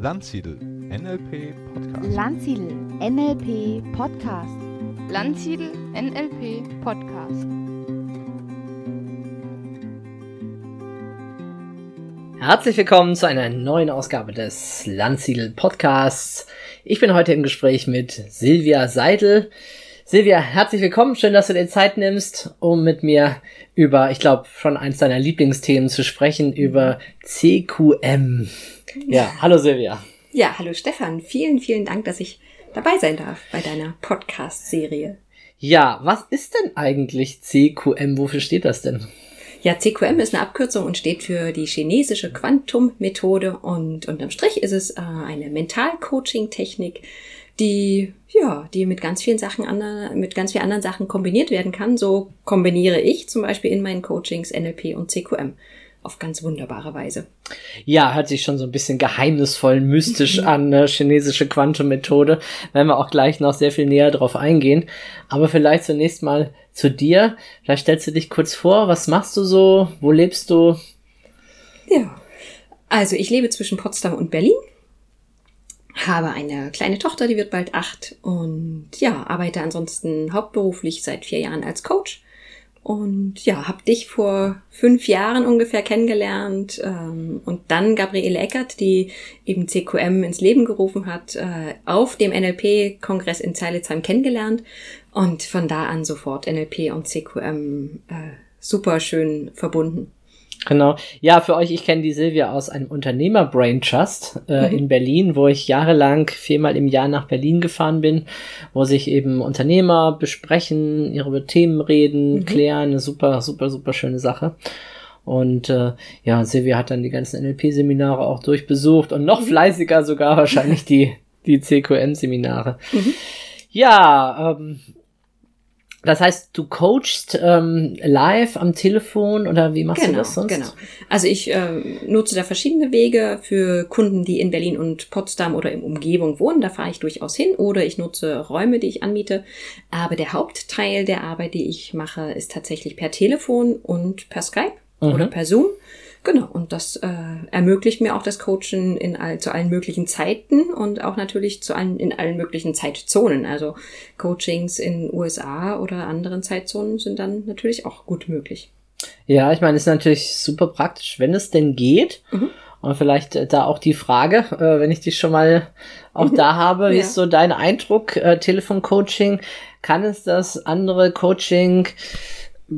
Landsiedel NLP Podcast. Landsiedel NLP Podcast. Landsiedel NLP Podcast. Herzlich willkommen zu einer neuen Ausgabe des Landsiedel Podcasts. Ich bin heute im Gespräch mit Silvia Seidel. Silvia, herzlich willkommen. Schön, dass du dir Zeit nimmst, um mit mir über, ich glaube, schon eins deiner Lieblingsthemen zu sprechen, über CQM. Ja, hallo Silvia. Ja, hallo Stefan. Vielen, vielen Dank, dass ich dabei sein darf bei deiner Podcast-Serie. Ja, was ist denn eigentlich CQM? Wofür steht das denn? Ja, CQM ist eine Abkürzung und steht für die chinesische Quantum-Methode und unterm Strich ist es äh, eine Mental-Coaching-Technik, die ja, die mit ganz vielen Sachen anderen, mit ganz vielen anderen Sachen kombiniert werden kann. So kombiniere ich zum Beispiel in meinen Coachings NLP und CQM auf ganz wunderbare Weise. Ja, hört sich schon so ein bisschen geheimnisvoll, mystisch an, ne? chinesische Quantum-Methode. Werden wir auch gleich noch sehr viel näher drauf eingehen. Aber vielleicht zunächst mal zu dir. Vielleicht stellst du dich kurz vor. Was machst du so? Wo lebst du? Ja. Also ich lebe zwischen Potsdam und Berlin habe eine kleine Tochter, die wird bald acht und ja, arbeite ansonsten hauptberuflich seit vier Jahren als Coach. Und ja, habe dich vor fünf Jahren ungefähr kennengelernt ähm, und dann Gabriele Eckert, die eben CQM ins Leben gerufen hat, äh, auf dem NLP-Kongress in Zeilitzheim kennengelernt und von da an sofort NLP und CQM äh, super schön verbunden. Genau. Ja, für euch, ich kenne die Silvia aus einem Unternehmer Brain Trust äh, mhm. in Berlin, wo ich jahrelang viermal im Jahr nach Berlin gefahren bin, wo sich eben Unternehmer besprechen, ihre Themen reden, mhm. klären. Eine super, super, super schöne Sache. Und äh, ja, Silvia hat dann die ganzen NLP-Seminare auch durchbesucht und noch mhm. fleißiger sogar wahrscheinlich die, die CQM-Seminare. Mhm. Ja, ähm, das heißt, du coachst ähm, live am Telefon oder wie machst genau, du das sonst? Genau. Also ich äh, nutze da verschiedene Wege für Kunden, die in Berlin und Potsdam oder in Umgebung wohnen. Da fahre ich durchaus hin oder ich nutze Räume, die ich anmiete. Aber der Hauptteil der Arbeit, die ich mache, ist tatsächlich per Telefon und per Skype mhm. oder per Zoom. Genau, und das äh, ermöglicht mir auch das Coachen in all, zu allen möglichen Zeiten und auch natürlich zu allen, in allen möglichen Zeitzonen. Also Coachings in USA oder anderen Zeitzonen sind dann natürlich auch gut möglich. Ja, ich meine, ist natürlich super praktisch, wenn es denn geht. Mhm. Und vielleicht äh, da auch die Frage, äh, wenn ich dich schon mal auch mhm. da habe, wie ja. ist so dein Eindruck, äh, Telefoncoaching? Kann es das andere Coaching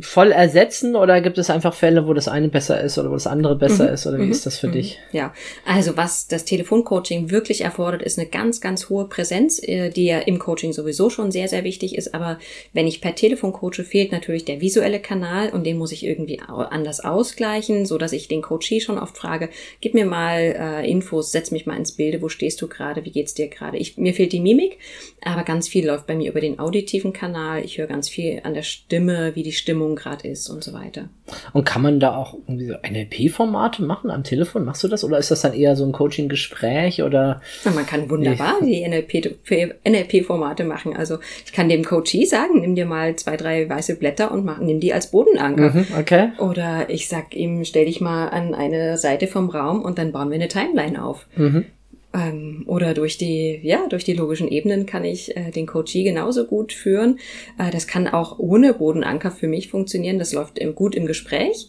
voll ersetzen oder gibt es einfach Fälle, wo das eine besser ist oder wo das andere besser mhm. ist oder wie mhm. ist das für mhm. dich? Ja, also was das Telefoncoaching wirklich erfordert, ist eine ganz, ganz hohe Präsenz, äh, die ja im Coaching sowieso schon sehr, sehr wichtig ist. Aber wenn ich per Telefon coache, fehlt natürlich der visuelle Kanal und den muss ich irgendwie anders ausgleichen, so dass ich den Coachee schon oft frage, gib mir mal äh, Infos, setz mich mal ins Bilde, wo stehst du gerade, wie geht's dir gerade? Ich, mir fehlt die Mimik, aber ganz viel läuft bei mir über den auditiven Kanal. Ich höre ganz viel an der Stimme, wie die Stimme Stimmung gerade ist und so weiter. Und kann man da auch irgendwie so NLP-Formate machen am Telefon? Machst du das oder ist das dann eher so ein Coaching-Gespräch oder? Ja, man kann wunderbar die NLP-Formate machen. Also ich kann dem Coachee sagen, nimm dir mal zwei, drei weiße Blätter und mach, nimm die als Bodenanker. Mhm, okay. Oder ich sag ihm, stell dich mal an eine Seite vom Raum und dann bauen wir eine Timeline auf. Mhm. Ähm, oder durch die, ja, durch die logischen Ebenen kann ich äh, den Coachee genauso gut führen. Äh, das kann auch ohne Bodenanker für mich funktionieren. Das läuft im, gut im Gespräch.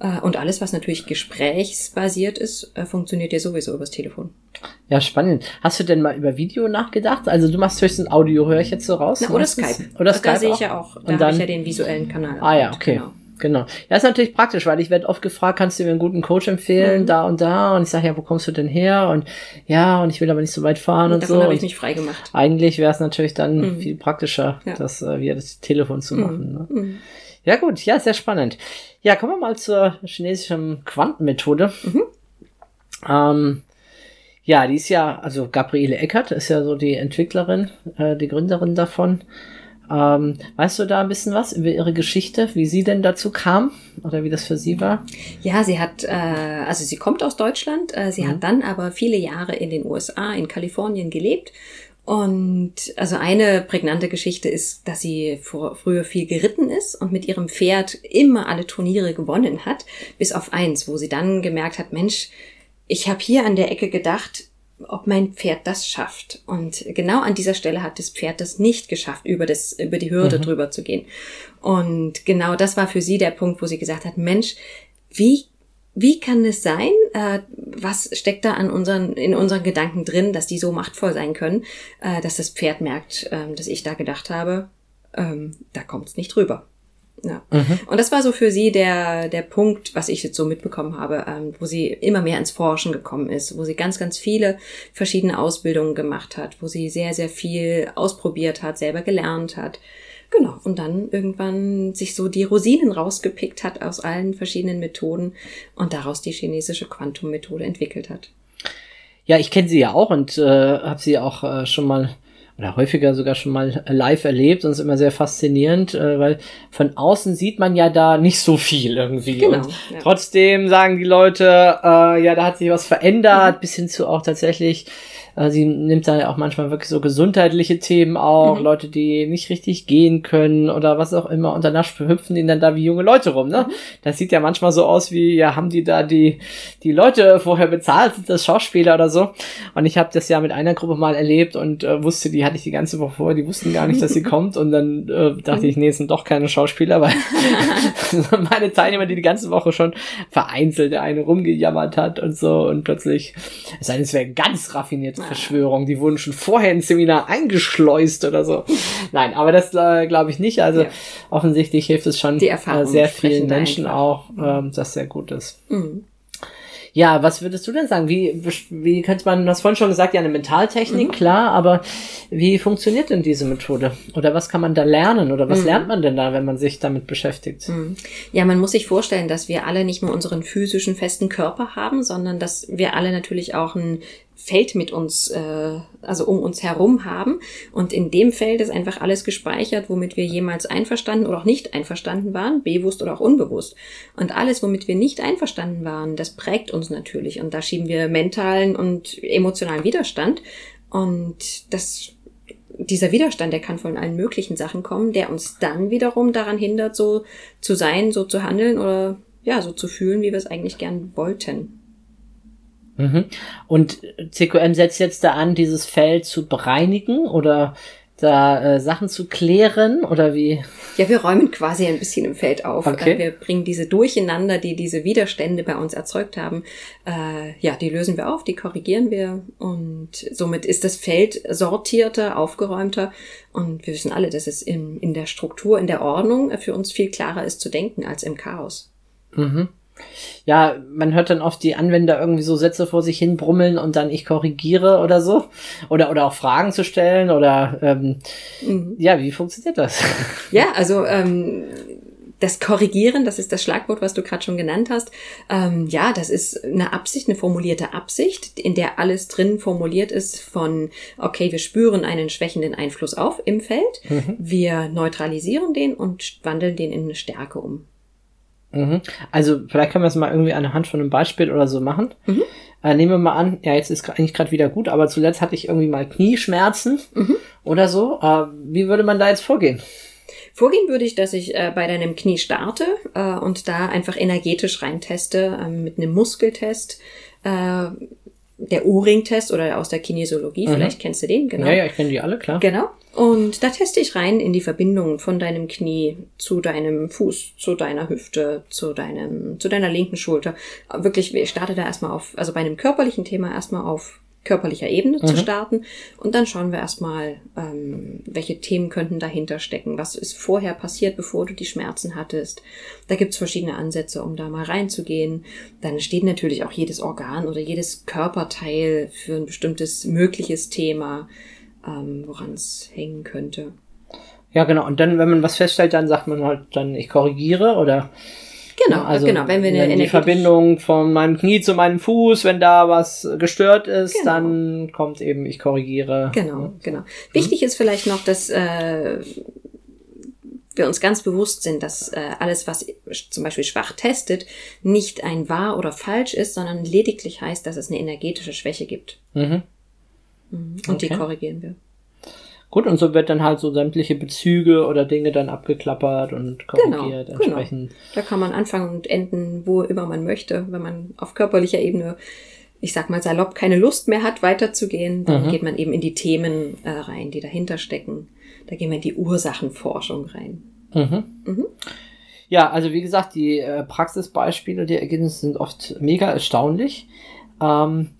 Äh, und alles, was natürlich gesprächsbasiert ist, äh, funktioniert ja sowieso übers Telefon. Ja, spannend. Hast du denn mal über Video nachgedacht? Also du machst höchstens Audio, höre ich jetzt so raus? Na, oder Skype. Oder Skype. Da sehe ich ja auch. Da habe ich ja den visuellen Kanal. Ah ja, okay. Genau. Genau. Ja, ist natürlich praktisch, weil ich werde oft gefragt, kannst du mir einen guten Coach empfehlen, mhm. da und da? Und ich sage, ja, wo kommst du denn her? Und ja, und ich will aber nicht so weit fahren und, und so. habe ich mich frei gemacht. Eigentlich wäre es natürlich dann mhm. viel praktischer, ja. das äh, via das Telefon zu machen. Mhm. Ne? Mhm. Ja, gut, ja, sehr spannend. Ja, kommen wir mal zur chinesischen Quantenmethode. Mhm. Ähm, ja, die ist ja, also Gabriele Eckert ist ja so die Entwicklerin, äh, die Gründerin davon. Ähm, weißt du da ein bisschen was über ihre Geschichte, wie sie denn dazu kam oder wie das für sie war? Ja, sie hat, äh, also sie kommt aus Deutschland, äh, sie mhm. hat dann aber viele Jahre in den USA, in Kalifornien gelebt. Und also eine prägnante Geschichte ist, dass sie vor, früher viel geritten ist und mit ihrem Pferd immer alle Turniere gewonnen hat, bis auf eins, wo sie dann gemerkt hat, Mensch, ich habe hier an der Ecke gedacht, ob mein Pferd das schafft. Und genau an dieser Stelle hat das Pferd das nicht geschafft, über das, über die Hürde Mhm. drüber zu gehen. Und genau das war für sie der Punkt, wo sie gesagt hat, Mensch, wie, wie kann es sein? Äh, was steckt da an unseren, in unseren Gedanken drin, dass die so machtvoll sein können, äh, dass das Pferd merkt, ähm, dass ich da gedacht habe, ähm, da kommt's nicht rüber. Ja. Und das war so für sie der, der Punkt, was ich jetzt so mitbekommen habe, ähm, wo sie immer mehr ins Forschen gekommen ist, wo sie ganz, ganz viele verschiedene Ausbildungen gemacht hat, wo sie sehr, sehr viel ausprobiert hat, selber gelernt hat. Genau. Und dann irgendwann sich so die Rosinen rausgepickt hat aus allen verschiedenen Methoden und daraus die chinesische Quantum-Methode entwickelt hat. Ja, ich kenne sie ja auch und äh, habe sie auch äh, schon mal oder häufiger sogar schon mal live erlebt und ist immer sehr faszinierend, äh, weil von außen sieht man ja da nicht so viel irgendwie. Genau, und ja. trotzdem sagen die Leute, äh, ja, da hat sich was verändert, bis hin zu auch tatsächlich, äh, sie nimmt da auch manchmal wirklich so gesundheitliche Themen auch, Leute, die nicht richtig gehen können oder was auch immer und danach hüpfen die dann da wie junge Leute rum, ne? Das sieht ja manchmal so aus wie, ja, haben die da die, die Leute vorher bezahlt, sind das Schauspieler oder so. Und ich habe das ja mit einer Gruppe mal erlebt und äh, wusste, die hatte ich die ganze Woche vorher, die wussten gar nicht, dass sie kommt. Und dann äh, dachte ich, nee, es sind doch keine Schauspieler, weil meine Teilnehmer, die die ganze Woche schon vereinzelt der eine rumgejammert hat und so und plötzlich, es sei denn, es wäre ganz raffinierte Verschwörung, die wurden schon vorher ins Seminar eingeschleust oder so. Nein, aber das äh, glaube ich nicht. Also Ja. offensichtlich hilft es schon äh, sehr vielen Menschen einfach. auch, ähm, das sehr gut ist. Mhm. Ja, was würdest du denn sagen? Wie, wie könnte man, du hast vorhin schon gesagt, ja, eine Mhm. Mentaltechnik, klar, aber wie funktioniert denn diese Methode? Oder was kann man da lernen? Oder Mhm. was lernt man denn da, wenn man sich damit beschäftigt? Ja, man muss sich vorstellen, dass wir alle nicht nur unseren physischen festen Körper haben, sondern dass wir alle natürlich auch ein Feld mit uns, äh, also um uns herum haben. Und in dem Feld ist einfach alles gespeichert, womit wir jemals einverstanden oder auch nicht einverstanden waren, bewusst oder auch unbewusst. Und alles, womit wir nicht einverstanden waren, das prägt uns natürlich. Und da schieben wir mentalen und emotionalen Widerstand. Und das dieser Widerstand, der kann von allen möglichen Sachen kommen, der uns dann wiederum daran hindert, so zu sein, so zu handeln oder ja, so zu fühlen, wie wir es eigentlich gern wollten. Mhm. Und CQM setzt jetzt da an, dieses Feld zu bereinigen oder da äh, Sachen zu klären oder wie? Ja, wir räumen quasi ein bisschen im Feld auf. Okay. Äh, Wir bringen diese Durcheinander, die diese Widerstände bei uns erzeugt haben, äh, ja, die lösen wir auf, die korrigieren wir und somit ist das Feld sortierter, aufgeräumter und wir wissen alle, dass es in, in der Struktur, in der Ordnung für uns viel klarer ist zu denken als im Chaos. Mhm. Ja, man hört dann oft die Anwender irgendwie so Sätze vor sich hin brummeln und dann ich korrigiere oder so. Oder, oder auch Fragen zu stellen oder ähm, ja, wie funktioniert das? Ja, also ähm, das Korrigieren, das ist das Schlagwort, was du gerade schon genannt hast. Ähm, ja, das ist eine Absicht, eine formulierte Absicht, in der alles drin formuliert ist von, okay, wir spüren einen schwächenden Einfluss auf im Feld, wir neutralisieren den und wandeln den in eine Stärke um. Mhm. Also vielleicht können wir es mal irgendwie anhand von einem Beispiel oder so machen. Äh, nehmen wir mal an, ja, jetzt ist eigentlich gerade wieder gut, aber zuletzt hatte ich irgendwie mal Knieschmerzen oder so. Äh, wie würde man da jetzt vorgehen? Vorgehen würde ich, dass ich äh, bei deinem Knie starte äh, und da einfach energetisch reinteste äh, mit einem Muskeltest. Der O-Ring-Test oder aus der Kinesiologie, vielleicht kennst du den, genau. Ja, ja, ich kenne die alle, klar. Genau. Und da teste ich rein in die Verbindung von deinem Knie zu deinem Fuß, zu deiner Hüfte, zu deinem, zu deiner linken Schulter. Wirklich, ich starte da erstmal auf, also bei einem körperlichen Thema erstmal auf körperlicher Ebene zu starten. Und dann schauen wir erstmal, ähm, welche Themen könnten dahinter stecken. Was ist vorher passiert, bevor du die Schmerzen hattest? Da gibt's verschiedene Ansätze, um da mal reinzugehen. Dann steht natürlich auch jedes Organ oder jedes Körperteil für ein bestimmtes mögliches Thema, ähm, woran es hängen könnte. Ja, genau. Und dann, wenn man was feststellt, dann sagt man halt dann, ich korrigiere oder Genau, also genau. Wenn wir eine wenn die Verbindung von meinem Knie zu meinem Fuß, wenn da was gestört ist, Genau. dann kommt eben, ich korrigiere. Genau, genau. Wichtig ist vielleicht noch, dass äh, wir uns ganz bewusst sind, dass äh, alles, was zum Beispiel schwach testet, nicht ein wahr oder falsch ist, sondern lediglich heißt, dass es eine energetische Schwäche gibt. Mhm. Und die Okay. korrigieren wir. Gut, und so wird dann halt so sämtliche Bezüge oder Dinge dann abgeklappert und Genau, korrigiert genau. entsprechend. Da kann man anfangen und enden, wo immer man möchte. Wenn man auf körperlicher Ebene ich sag mal salopp, keine Lust mehr hat, weiterzugehen, dann Mhm. geht man eben in die Themen äh, rein, die dahinter stecken. Da gehen wir in die Ursachenforschung rein. Mhm. Mhm. Ja, also wie gesagt, die äh, Praxisbeispiele, die Ergebnisse sind oft mega erstaunlich. Ähm,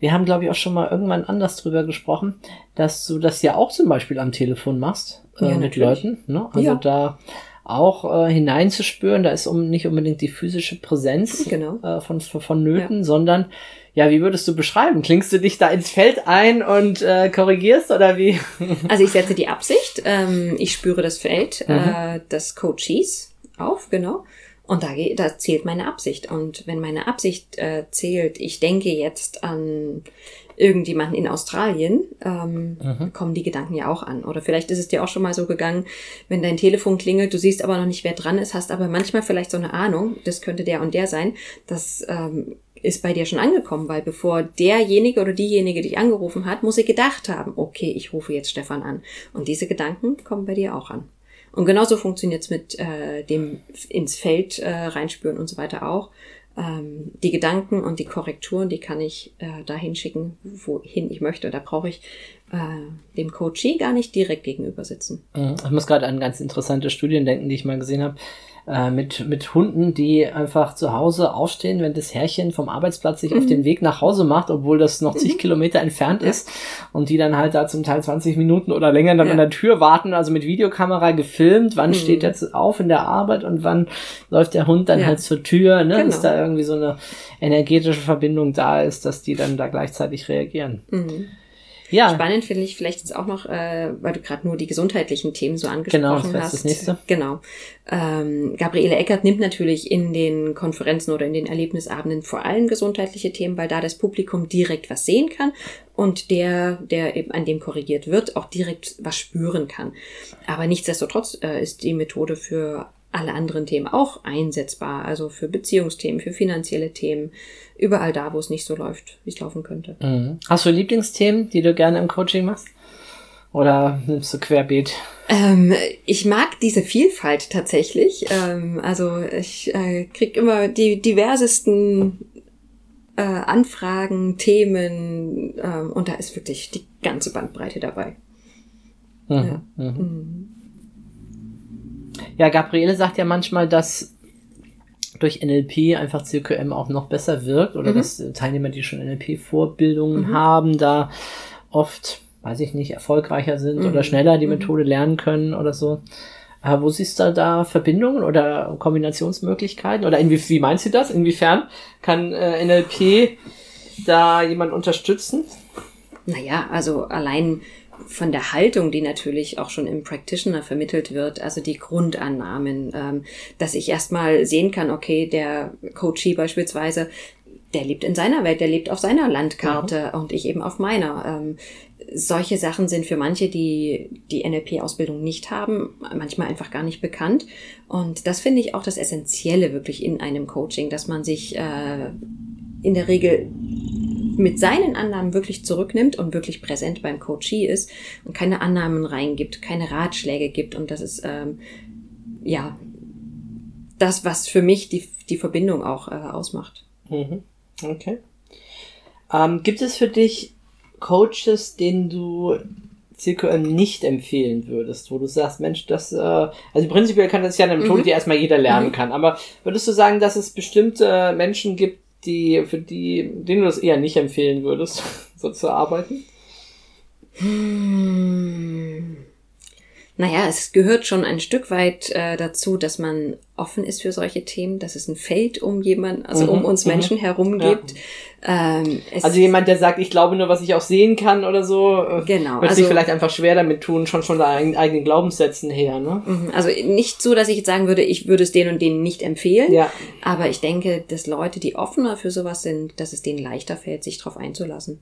wir haben, glaube ich, auch schon mal irgendwann anders drüber gesprochen, dass du das ja auch zum Beispiel am Telefon machst äh, Ja, mit. Leuten. Ne? Also Ja. da auch äh, hineinzuspüren, da ist um nicht unbedingt die physische Präsenz Genau. äh, von, von, vonnöten, sondern ja, wie würdest du beschreiben? Klingst du dich da ins Feld ein und äh, korrigierst oder wie? Also ich setze die Absicht, ähm, ich spüre das Feld Mhm. äh, des Coaches auf, genau. Und da, da zählt meine Absicht. Und wenn meine Absicht äh, zählt, ich denke jetzt an irgendjemanden in Australien, ähm, Mhm. kommen die Gedanken ja auch an. Oder vielleicht ist es dir auch schon mal so gegangen, wenn dein Telefon klingelt, du siehst aber noch nicht, wer dran ist, hast aber manchmal vielleicht so eine Ahnung, das könnte der und der sein, das ähm, ist bei dir schon angekommen, weil bevor derjenige oder diejenige dich angerufen hat, muss sie gedacht haben, okay, ich rufe jetzt Stefan an. Und diese Gedanken kommen bei dir auch an. Und genauso funktioniert's mit äh, dem ins Feld äh, reinspüren und so weiter auch. Ähm, die Gedanken und die Korrekturen, die kann ich äh, dahin schicken, wohin ich möchte. Da brauche ich äh, dem Coachee gar nicht direkt gegenüber sitzen. Mhm. Ich muss gerade an ganz interessante Studien denken, die ich mal gesehen habe. Äh, mit, mit Hunden, die einfach zu Hause aufstehen, wenn das Herrchen vom Arbeitsplatz sich auf den Weg nach Hause macht, obwohl das noch zig Kilometer entfernt ist und die dann halt da zum Teil 20 Minuten oder länger dann Ja. an der Tür warten, also mit Videokamera gefilmt, wann Mhm. steht er auf in der Arbeit und wann läuft der Hund dann Ja. halt zur Tür, ne? Genau. dass da irgendwie so eine energetische Verbindung da ist, dass die dann da gleichzeitig reagieren. Ja, Spannend finde ich vielleicht jetzt auch noch, äh, weil du gerade nur die gesundheitlichen Themen so angesprochen Genau, das hast. das nächste. Genau. Ähm, Gabriele Eckert nimmt natürlich in den Konferenzen oder in den Erlebnisabenden vor allem gesundheitliche Themen, weil da das Publikum direkt was sehen kann und der, der eben an dem korrigiert wird, auch direkt was spüren kann. Aber nichtsdestotrotz äh, ist die Methode für alle anderen Themen auch einsetzbar, also für Beziehungsthemen, für finanzielle Themen, überall da, wo es nicht so läuft, wie es laufen könnte. Mhm. Hast du Lieblingsthemen, die du gerne im Coaching machst? Oder nimmst du querbeet? Ähm, ich mag diese Vielfalt tatsächlich. Ähm, also ich äh, krieg immer die diversesten äh, Anfragen, Themen ähm, und da ist wirklich die ganze Bandbreite dabei. Mhm. Ja. Mhm. Ja, Gabriele sagt ja manchmal, dass durch NLP einfach CQM auch noch besser wirkt oder Mhm. dass Teilnehmer, die schon NLP-Vorbildungen Mhm. haben, da oft, weiß ich nicht, erfolgreicher sind Mhm. oder schneller die Mhm. Methode lernen können oder so. Äh, wo siehst du da Verbindungen oder Kombinationsmöglichkeiten? Oder inwie wie meinst du das? Inwiefern kann äh, NLP da jemand unterstützen? Naja, also allein von der Haltung, die natürlich auch schon im Practitioner vermittelt wird, also die Grundannahmen, ähm, dass ich erstmal sehen kann, okay, der Coachee beispielsweise, der lebt in seiner Welt, der lebt auf seiner Landkarte und ich eben auf meiner. Ähm, solche Sachen sind für manche, die die NLP-Ausbildung nicht haben, manchmal einfach gar nicht bekannt. Und das finde ich auch das Essentielle wirklich in einem Coaching, dass man sich äh, in der Regel mit seinen Annahmen wirklich zurücknimmt und wirklich präsent beim Coachee ist und keine Annahmen reingibt, keine Ratschläge gibt. Und das ist ähm, ja das, was für mich die, die Verbindung auch äh, ausmacht. Mhm. Okay. Ähm, gibt es für dich Coaches, denen du CQM nicht empfehlen würdest, wo du sagst, Mensch, das, äh, also prinzipiell kann das ja eine Methode, Mhm. die erstmal jeder lernen Mhm. kann, aber würdest du sagen, dass es bestimmte Menschen gibt, die, für die, denen du das eher nicht empfehlen würdest, so zu arbeiten? Hm. Naja, es gehört schon ein Stück weit äh, dazu, dass man offen ist für solche Themen, dass es ein Feld um jemanden, also Mhm, um uns mhm. Menschen herum Ja. gibt. Ähm, es, Also jemand, der sagt, ich glaube nur, was ich auch sehen kann oder so, äh, Genau, wird sich also- vielleicht einfach schwer damit tun, schon von deinen eigenen Glaubenssätzen her, ne? Mhm, Also nicht so, dass ich jetzt sagen würde, ich würde es denen und denen nicht empfehlen. Ja. Aber ich denke, dass Leute, die offener für sowas sind, dass es denen leichter fällt, sich darauf einzulassen.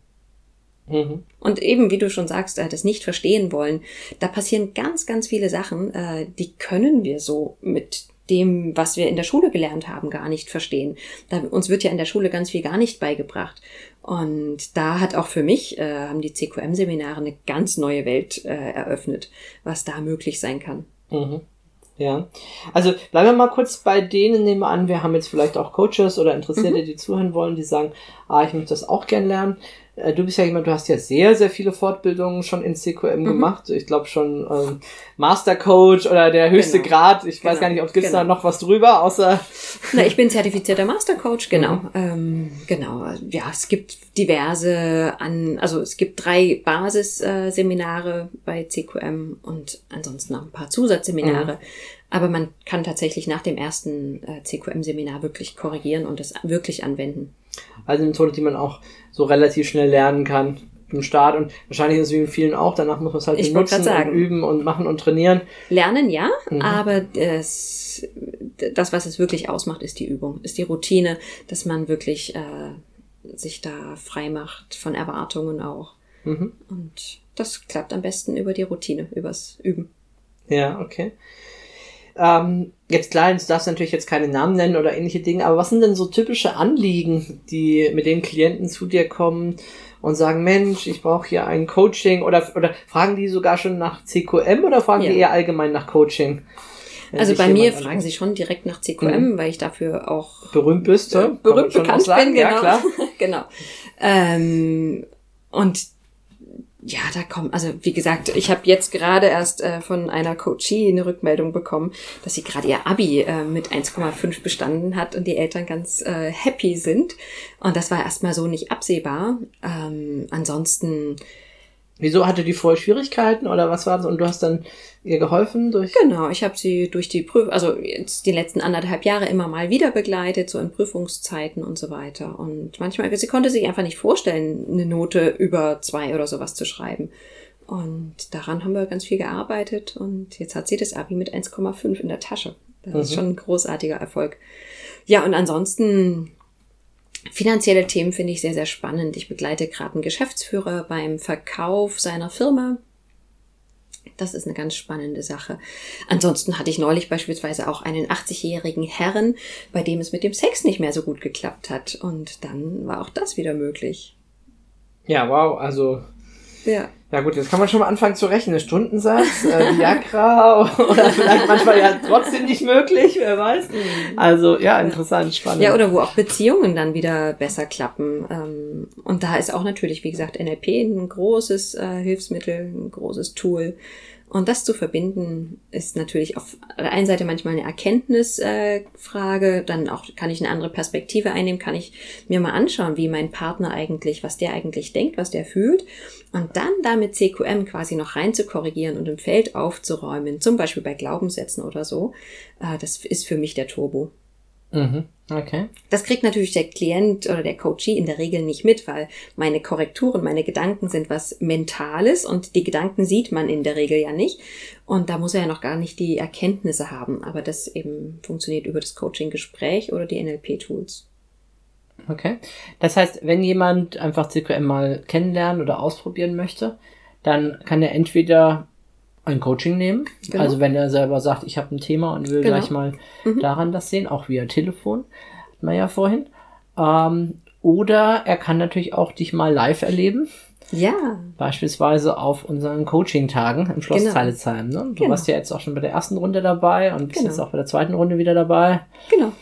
Mhm. Und eben, wie du schon sagst, das nicht verstehen wollen, da passieren ganz, ganz viele Sachen, äh, die können wir so mit dem, was wir in der Schule gelernt haben, gar nicht verstehen. Da, uns wird ja in der Schule ganz viel gar nicht beigebracht. Und da hat auch für mich, äh, haben die CQM-Seminare eine ganz neue Welt äh, eröffnet, was da möglich sein kann. Mhm. Ja, also bleiben wir mal kurz bei denen, nehmen wir an, wir haben jetzt vielleicht auch Coaches oder Interessierte, die zuhören wollen, die sagen, ah, ich möchte das auch gern lernen. Äh, Du bist ja jemand, du hast ja sehr, sehr viele Fortbildungen schon in CQM gemacht. Ich glaube schon ähm, Master Coach oder der höchste Genau. Grad. Ich weiß Genau. gar nicht, ob gibt's da Genau. noch was drüber, außer Na, ich bin zertifizierter Mastercoach, genau. Ähm, genau. Ja, es gibt diverse an, also es gibt drei Basisseminare äh, Seminare bei CQM und ansonsten noch ein paar Zusatzseminare. Aber man kann tatsächlich nach dem ersten äh, CQM-Seminar wirklich korrigieren und das wirklich anwenden. Also eine Methode, die man auch so relativ schnell lernen kann im Start und wahrscheinlich ist es wie in vielen auch, danach muss man es halt Ich benutzen sagen. und üben und machen und trainieren. Lernen ja, Mhm. aber das, das, was es wirklich ausmacht, ist die Übung, ist die Routine, dass man wirklich äh, sich da frei macht von Erwartungen auch. Mhm. Und das klappt am besten über die Routine, übers Üben. Ja, okay. Ähm, jetzt klar, du darfst natürlich jetzt keine Namen nennen oder ähnliche Dinge, aber was sind denn so typische Anliegen, die mit den Klienten zu dir kommen und sagen, Mensch, ich brauche hier ein Coaching oder, oder fragen die sogar schon nach CQM oder fragen Ja. die eher allgemein nach Coaching? Also bei mir fragen an- sie schon direkt nach CQM, weil ich dafür auch berühmt bist, äh, berühmt bekannt bin, genau. Ja, klar. genau. Ähm, und ja, da kommt, also wie gesagt, ich habe jetzt gerade erst äh, von einer Coachie eine Rückmeldung bekommen, dass sie gerade ihr Abi äh, mit 1,5 bestanden hat und die Eltern ganz äh, happy sind. Und das war erstmal so nicht absehbar. Ähm, ansonsten Wieso hatte die vorher Schwierigkeiten oder was war das? Und du hast dann ihr geholfen durch. Genau, ich habe sie durch die Prüf also jetzt die letzten anderthalb Jahre immer mal wieder begleitet, so in Prüfungszeiten und so weiter. Und manchmal, sie konnte sich einfach nicht vorstellen, eine Note über zwei oder sowas zu schreiben. Und daran haben wir ganz viel gearbeitet und jetzt hat sie das Abi mit 1,5 in der Tasche. Das ist Mhm. schon ein großartiger Erfolg. Ja, und ansonsten finanzielle Themen finde ich sehr, sehr spannend. Ich begleite gerade einen Geschäftsführer beim Verkauf seiner Firma. Das ist eine ganz spannende Sache. Ansonsten hatte ich neulich beispielsweise auch einen 80-jährigen Herren, bei dem es mit dem Sex nicht mehr so gut geklappt hat. Und dann war auch das wieder möglich. Ja, wow, also Ja. Ja gut, jetzt kann man schon mal anfangen zu rechnen. Stundensatz, äh, Viagra oder vielleicht manchmal ja trotzdem nicht möglich, wer weiß. Also ja, interessant, spannend. Ja, oder wo auch Beziehungen dann wieder besser klappen. Ähm, Und da ist auch natürlich, wie gesagt, NLP ein großes äh, Hilfsmittel, ein großes Tool. Und das zu verbinden, ist natürlich auf der einen Seite manchmal eine Erkenntnisfrage, äh, dann auch kann ich eine andere Perspektive einnehmen, kann ich mir mal anschauen, wie mein Partner eigentlich, was der eigentlich denkt, was der fühlt. Und dann damit CQM quasi noch rein zu korrigieren und im Feld aufzuräumen, zum Beispiel bei Glaubenssätzen oder so, äh, das ist für mich der Turbo. Mhm. Okay. Das kriegt natürlich der Klient oder der Coachee in der Regel nicht mit, weil meine Korrekturen, meine Gedanken sind was Mentales und die Gedanken sieht man in der Regel ja nicht. Und da muss er ja noch gar nicht die Erkenntnisse haben. Aber das eben funktioniert über das Coaching-Gespräch oder die NLP-Tools. Okay. Das heißt, wenn jemand einfach CQM mal kennenlernen oder ausprobieren möchte, dann kann er entweder ein Coaching nehmen. Genau. Also wenn er selber sagt, ich habe ein Thema und will Genau. gleich mal daran das sehen, auch via Telefon, hatten wir ja vorhin. Ähm, oder er kann natürlich auch dich mal live erleben. Ja, Beispielsweise auf unseren Coaching-Tagen im Schloss Genau. Zeilitzheim. Ne? Du Genau. warst ja jetzt auch schon bei der ersten Runde dabei und bist Genau. jetzt auch bei der zweiten Runde wieder dabei. genau.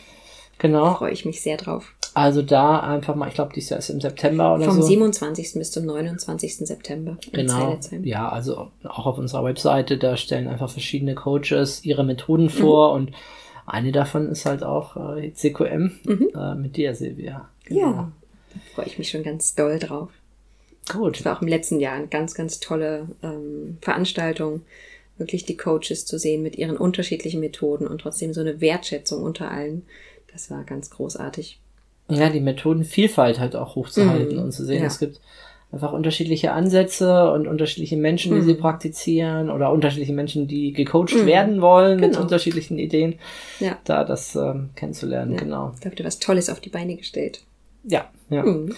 Genau. Freue ich mich sehr drauf. Also da einfach mal, ich glaube, dieses Jahr ist im September oder Vom so. 27. bis zum 29. September Genau. Ja, also auch auf unserer Webseite, da stellen einfach verschiedene Coaches ihre Methoden vor und eine davon ist halt auch äh, CQM äh, mit dir, Silvia. Genau. Ja, da freue ich mich schon ganz doll drauf. Gut. Es war auch im letzten Jahr eine ganz, ganz tolle ähm, Veranstaltung, wirklich die Coaches zu sehen mit ihren unterschiedlichen Methoden und trotzdem so eine Wertschätzung unter allen. Das war ganz großartig. Ja, die Methodenvielfalt halt auch hochzuhalten Mhm. und zu sehen, Ja. es gibt einfach unterschiedliche Ansätze und unterschiedliche Menschen, die Mhm. sie praktizieren oder unterschiedliche Menschen, die gecoacht Mhm. werden wollen mit Genau. unterschiedlichen Ideen, Ja, da das ähm, kennenzulernen, Ja. genau. da wird was Tolles auf die Beine gestellt. Ja, ja. Mhm.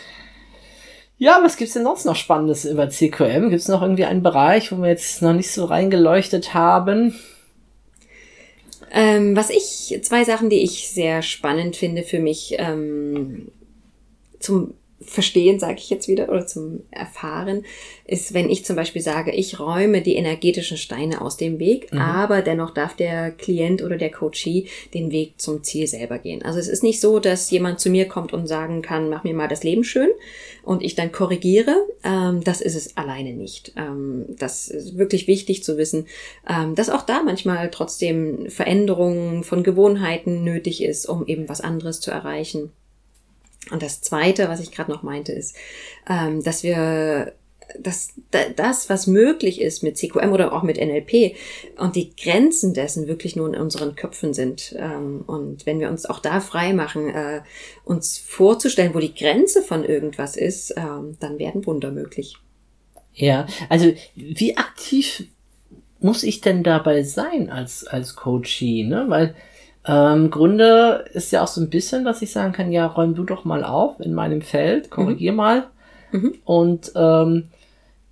Ja, was gibt's denn sonst noch Spannendes über CQM? Gibt's noch irgendwie einen Bereich, wo wir jetzt noch nicht so reingeleuchtet haben? Ähm, was ich, zwei Sachen, die ich sehr spannend finde für mich, ähm, zum Verstehen, sage ich jetzt wieder, oder zum Erfahren, ist, wenn ich zum Beispiel sage, ich räume die energetischen Steine aus dem Weg, Mhm. aber dennoch darf der Klient oder der Coachee den Weg zum Ziel selber gehen. Also es ist nicht so, dass jemand zu mir kommt und sagen kann, mach mir mal das Leben schön und ich dann korrigiere. Ähm, das ist es alleine nicht. Ähm, das ist wirklich wichtig zu wissen, ähm, dass auch da manchmal trotzdem Veränderungen von Gewohnheiten nötig ist, um eben was anderes zu erreichen. Und das Zweite, was ich gerade noch meinte, ist, ähm, dass wir dass da- das, was möglich ist mit CQM oder auch mit NLP und die Grenzen dessen wirklich nur in unseren Köpfen sind. Ähm, Und wenn wir uns auch da frei machen, äh, uns vorzustellen, wo die Grenze von irgendwas ist, ähm, dann werden Wunder möglich. Ja, also wie aktiv muss ich denn dabei sein als, als Coachee, ne? Weil ähm, im Grunde ist ja auch so ein bisschen, dass ich sagen kann, ja, räum du doch mal auf in meinem Feld, korrigier mal. Mhm. Und ähm,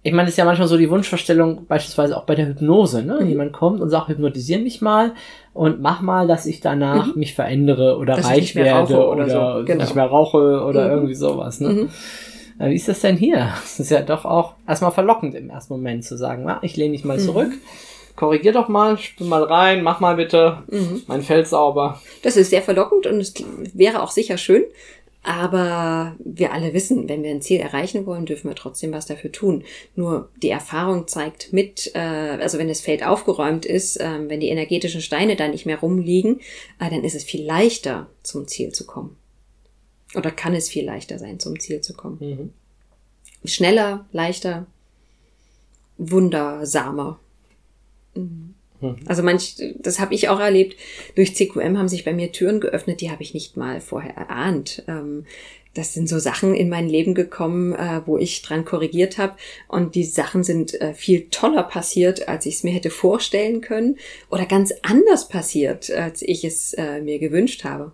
ich meine, es ist ja manchmal so die Wunschvorstellung, beispielsweise auch bei der Hypnose, ne? Mhm. Jemand kommt und sagt, hypnotisier mich mal und mach mal, dass ich danach Mhm. mich verändere oder Dass ich reich werde oder, oder so, genau. nicht mehr rauche oder Mhm. irgendwie sowas, ne? Mhm. Wie ist das denn hier? Es ist ja doch auch erstmal verlockend im ersten Moment zu sagen, na, ich lehne mich mal Mhm. zurück, korrigier doch mal, spür mal rein, mach mal bitte Mhm. mein Feld sauber. Das ist sehr verlockend und es wäre auch sicher schön. Aber wir alle wissen, wenn wir ein Ziel erreichen wollen, dürfen wir trotzdem was dafür tun. Nur die Erfahrung zeigt mit, äh, also wenn das Feld aufgeräumt ist, ähm, wenn die energetischen Steine da nicht mehr rumliegen, äh, dann ist es viel leichter, zum Ziel zu kommen. Oder kann es viel leichter sein, zum Ziel zu kommen. Mhm. Schneller, leichter, wundersamer. Mhm. Mhm. Also manch, das habe ich auch erlebt. Durch CQM haben sich bei mir Türen geöffnet, die habe ich nicht mal vorher erahnt. Ähm, das sind so Sachen in mein Leben gekommen, äh, wo ich dran korrigiert habe. Und die Sachen sind äh, viel toller passiert, als ich es mir hätte vorstellen können. Oder ganz anders passiert, als ich es äh, mir gewünscht habe.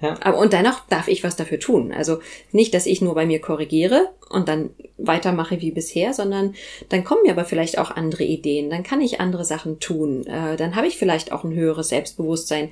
Ja. Aber und dennoch darf ich was dafür tun. Also nicht, dass ich nur bei mir korrigiere und dann weitermache wie bisher, sondern dann kommen mir aber vielleicht auch andere Ideen. Dann kann ich andere Sachen tun. Äh, dann habe ich vielleicht auch ein höheres Selbstbewusstsein,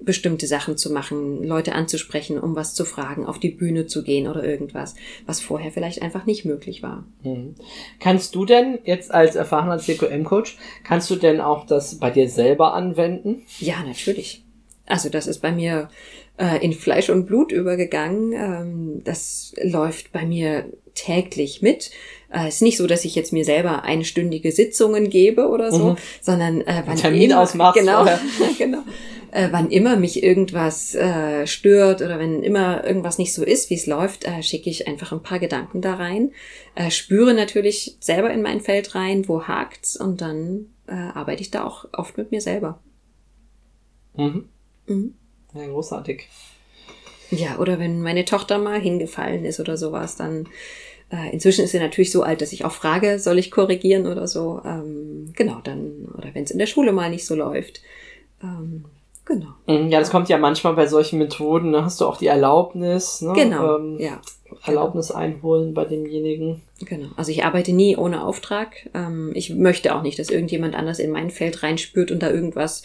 bestimmte Sachen zu machen, Leute anzusprechen, um was zu fragen, auf die Bühne zu gehen oder irgendwas, was vorher vielleicht einfach nicht möglich war. Mhm. Kannst du denn jetzt als erfahrener CQM-Coach, kannst du denn auch das bei dir selber anwenden? Ja, natürlich. Also das ist bei mir äh, in Fleisch und Blut übergegangen. Ähm, das läuft bei mir täglich mit. Äh, ist nicht so, dass ich jetzt mir selber einstündige Sitzungen gebe oder so, Mhm. sondern äh, wann Termin immer, ausmachst genau, genau. Äh, wann immer mich irgendwas äh, stört oder wenn immer irgendwas nicht so ist, wie es läuft, äh, schicke ich einfach ein paar Gedanken da rein, äh, spüre natürlich selber in mein Feld rein, wo hakt's und dann äh, arbeite ich da auch oft mit mir selber. Mhm. Mhm. Ja, großartig. Ja, oder wenn meine Tochter mal hingefallen ist oder sowas, dann äh, inzwischen ist sie natürlich so alt, dass ich auch frage, soll ich korrigieren oder so. Ähm, genau, dann, oder wenn es in der Schule mal nicht so läuft. Ähm, genau. Mhm, Ja, das kommt ja manchmal bei solchen Methoden, da hast du auch die Erlaubnis, ne? Genau. Ähm, ja, Erlaubnis einholen bei demjenigen. genau. Also ich arbeite nie ohne Auftrag. Ähm, ich möchte auch nicht, dass irgendjemand anders in mein Feld reinspürt und da irgendwas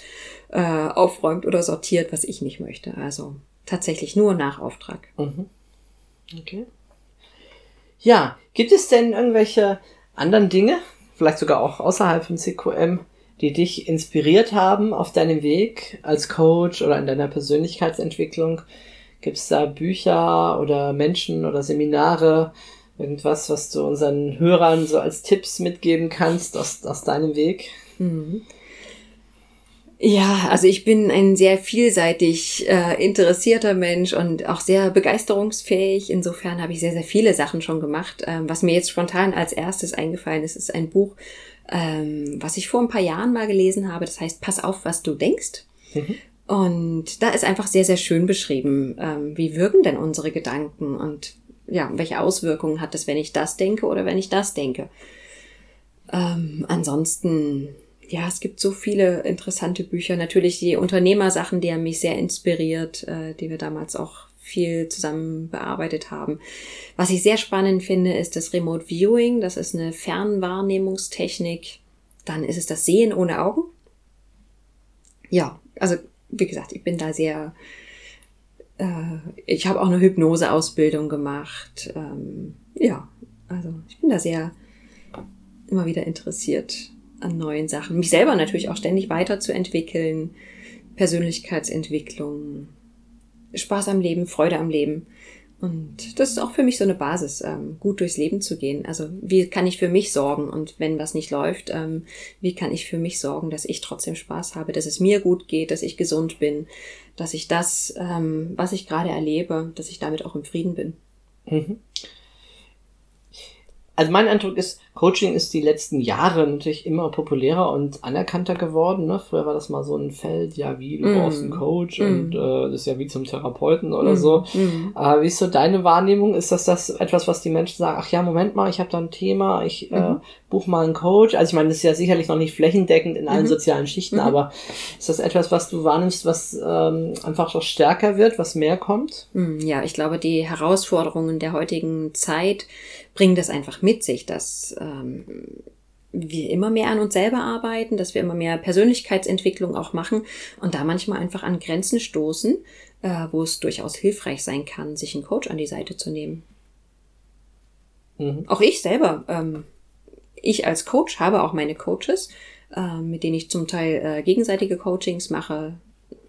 äh, aufräumt oder sortiert, was ich nicht möchte. Also tatsächlich nur nach Auftrag. Mhm. Okay. Ja, gibt es denn irgendwelche anderen Dinge, vielleicht sogar auch außerhalb von CQM, die dich inspiriert haben auf deinem Weg als Coach oder in deiner Persönlichkeitsentwicklung? Gibt es da Bücher oder Menschen oder Seminare, irgendwas, was du unseren Hörern so als Tipps mitgeben kannst aus, aus deinem Weg? Mhm. Ja, also ich bin ein sehr vielseitig äh, interessierter Mensch und auch sehr begeisterungsfähig. Insofern habe ich sehr, sehr viele Sachen schon gemacht. Ähm, was mir jetzt spontan als erstes eingefallen ist, ist ein Buch, ähm, was ich vor ein paar Jahren mal gelesen habe. Das heißt, Pass auf, was du denkst. Mhm. Und da ist einfach sehr, sehr schön beschrieben, ähm, wie wirken denn unsere Gedanken und ja, welche Auswirkungen hat es, wenn ich das denke oder wenn ich das denke. Ähm, ansonsten, ja, es gibt so viele interessante Bücher. Natürlich die Unternehmersachen, die haben mich sehr inspiriert, äh, die wir damals auch viel zusammen bearbeitet haben. Was ich sehr spannend finde, ist das Remote Viewing. Das ist eine Fernwahrnehmungstechnik. Dann ist es das Sehen ohne Augen. Ja, also wie gesagt, ich bin da sehr Äh, ich habe auch eine Hypnoseausbildung gemacht. Ähm, ja, also ich bin da sehr immer wieder interessiert an neuen Sachen. Mich selber natürlich auch ständig weiterzuentwickeln, Persönlichkeitsentwicklung, Spaß am Leben, Freude am Leben. Und das ist auch für mich so eine Basis, ähm, gut durchs Leben zu gehen. Also wie kann ich für mich sorgen und wenn was nicht läuft, ähm, wie kann ich für mich sorgen, dass ich trotzdem Spaß habe, dass es mir gut geht, dass ich gesund bin, dass ich das, ähm, was ich gerade erlebe, dass ich damit auch im Frieden bin. Mhm. Also mein Eindruck ist, Coaching ist die letzten Jahre natürlich immer populärer und anerkannter geworden. Ne? Früher war das mal so ein Feld, ja, wie, du Mm. brauchst einen Coach Mm. und äh, das ist ja wie zum Therapeuten oder Mhm. so. Mhm. Äh, wie ist so deine Wahrnehmung? Ist das das etwas, was die Menschen sagen, ach ja, Moment mal, ich habe da ein Thema, ich äh, Mhm. buch mal einen Coach. Also ich meine, das ist ja sicherlich noch nicht flächendeckend in allen Mhm. sozialen Schichten, Mhm. aber ist das etwas, was du wahrnimmst, was ähm, einfach noch stärker wird, was mehr kommt? Hm, Ja, ich glaube, die Herausforderungen der heutigen Zeit bringen das einfach mit sich, dass ähm, wir immer mehr an uns selber arbeiten, dass wir immer mehr Persönlichkeitsentwicklung auch machen und da manchmal einfach an Grenzen stoßen, äh, wo es durchaus hilfreich sein kann, sich einen Coach an die Seite zu nehmen. Mhm. Auch ich selber, ähm, ich als Coach habe auch meine Coaches, äh, mit denen ich zum Teil äh, gegenseitige Coachings mache,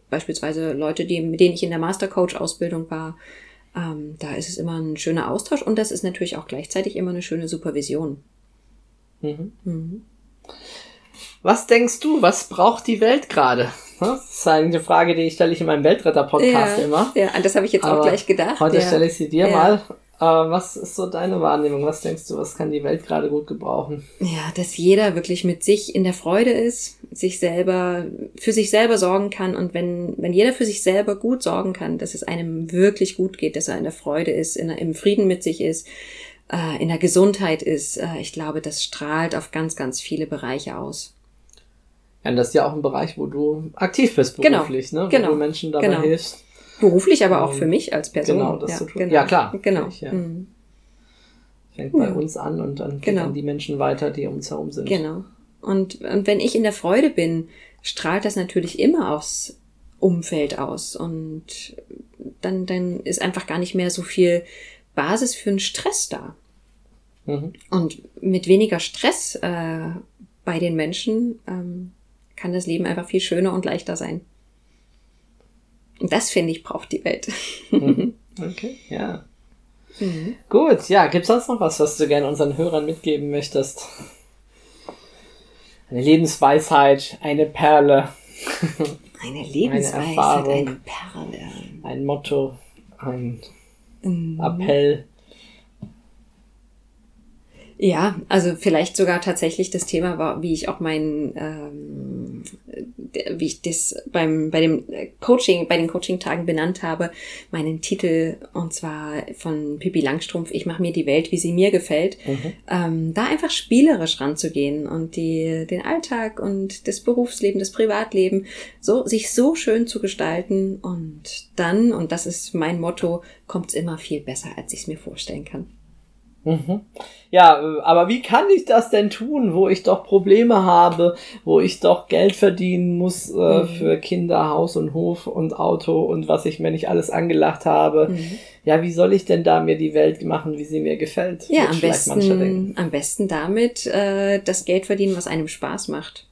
beispielsweise Leute, die, mit denen ich in der Master-Coach-Ausbildung war. Ähm, da ist es immer ein schöner Austausch und das ist natürlich auch gleichzeitig immer eine schöne Supervision. Mhm. Mhm. Was denkst du, was braucht die Welt gerade? Das ist eine Frage, die stelle ich in meinem Weltretter-Podcast immer. ja, an das habe ich jetzt Aber auch gleich gedacht. Heute ja. stelle ich sie dir Ja. mal. Äh, was ist so deine Wahrnehmung? Was denkst du, was kann die Welt gerade gut gebrauchen? Ja, dass jeder wirklich mit sich in der Freude ist, sich selber, für sich selber sorgen kann und wenn, wenn jeder für sich selber gut sorgen kann, dass es einem wirklich gut geht, dass er in der Freude ist, in, im Frieden mit sich ist, äh, in der Gesundheit ist, äh, ich glaube, das strahlt auf ganz, ganz viele Bereiche aus. Ja, und das ist ja auch ein Bereich, wo du aktiv bist Genau, beruflich, ne? Wo genau, du Menschen dabei genau. hilfst. Beruflich, aber auch Ähm, für mich als Person. genau, das ja, zu tun. Genau, Ja, klar, Genau. natürlich, ja. Mhm. Fängt bei Ja. uns an und dann geht Genau. an die Menschen weiter, die um uns herum sind. Genau. Und, und wenn ich in der Freude bin, strahlt das natürlich immer aufs Umfeld aus. Und dann, dann ist einfach gar nicht mehr so viel Basis für einen Stress da. Mhm. Und mit weniger Stress äh, bei den Menschen ähm, kann das Leben einfach viel schöner und leichter sein. Und das, finde ich, braucht die Welt. Mhm. Okay, ja. Mhm. Gut, ja, gibt's sonst noch was, was du gerne unseren Hörern mitgeben möchtest? Eine Lebensweisheit, eine Perle, Eine Lebensweisheit, Erfahrung. eine Perle. ein Motto, ein Mhm. Appell. Ja, also vielleicht sogar tatsächlich das Thema war, wie ich auch mein, ähm, wie ich das beim bei dem Coaching, bei den Coaching-Tagen benannt habe, meinen Titel und zwar von Pippi Langstrumpf, ich mache mir die Welt, wie sie mir gefällt, Mhm. ähm, da einfach spielerisch ranzugehen und die den Alltag und das Berufsleben, das Privatleben so sich so schön zu gestalten und dann und das ist mein Motto, kommt's immer viel besser, als ich es mir vorstellen kann. Mhm. Ja, äh, aber wie kann ich das denn tun, wo ich doch Probleme habe, wo ich doch Geld verdienen muss äh, Mhm. für Kinder, Haus und Hof und Auto und was ich mir nicht alles angelacht habe? Mhm. Ja, wie soll ich denn da mir die Welt machen, wie sie mir gefällt? Ja, am besten, am besten damit äh, das Geld verdienen, was einem Spaß macht.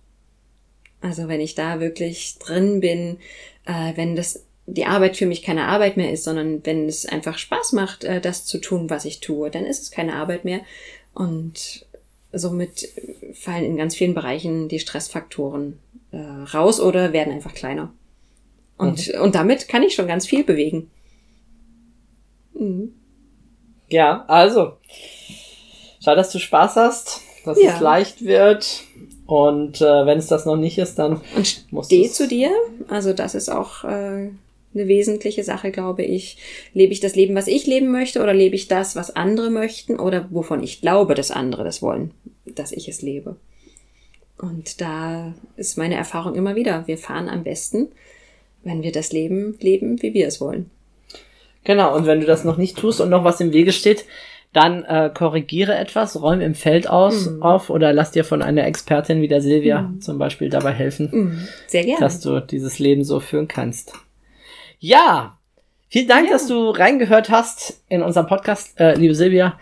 Also wenn ich da wirklich drin bin, äh, wenn das die Arbeit für mich keine Arbeit mehr ist, sondern wenn es einfach Spaß macht, äh, das zu tun, was ich tue, dann ist es keine Arbeit mehr. Und somit fallen in ganz vielen Bereichen die Stressfaktoren äh, raus oder werden einfach kleiner. Und, und damit kann ich schon ganz viel bewegen. Mhm. Ja, also, schau, dass du Spaß hast, dass Ja. es leicht wird und äh, wenn es das noch nicht ist, dann Und musst steh du's- zu dir. Also das ist auch äh, eine wesentliche Sache, glaube ich. Lebe ich das Leben, was ich leben möchte, oder lebe ich das, was andere möchten, oder wovon ich glaube, dass andere das wollen, dass ich es lebe? Und da ist meine Erfahrung immer wieder, wir fahren am besten, wenn wir das Leben leben, wie wir es wollen. Genau, und wenn du das noch nicht tust und noch was im Wege steht, dann äh, korrigiere etwas, räume im Feld aus Mhm. auf oder lass dir von einer Expertin wie der Silvia zum Beispiel dabei helfen, Mhm. Sehr gerne. dass du dieses Leben so führen kannst. Ja, Vielen Dank, Ja. dass du reingehört hast in unserem Podcast, äh, liebe Silvia.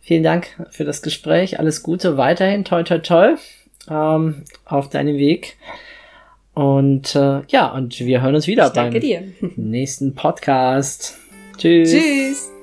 Vielen Dank für das Gespräch. Alles Gute weiterhin. Toi, toi, toi. Ähm, auf deinem Weg. Und äh, ja, und wir hören uns wieder beim dir. nächsten Podcast. Tschüss. Tschüss.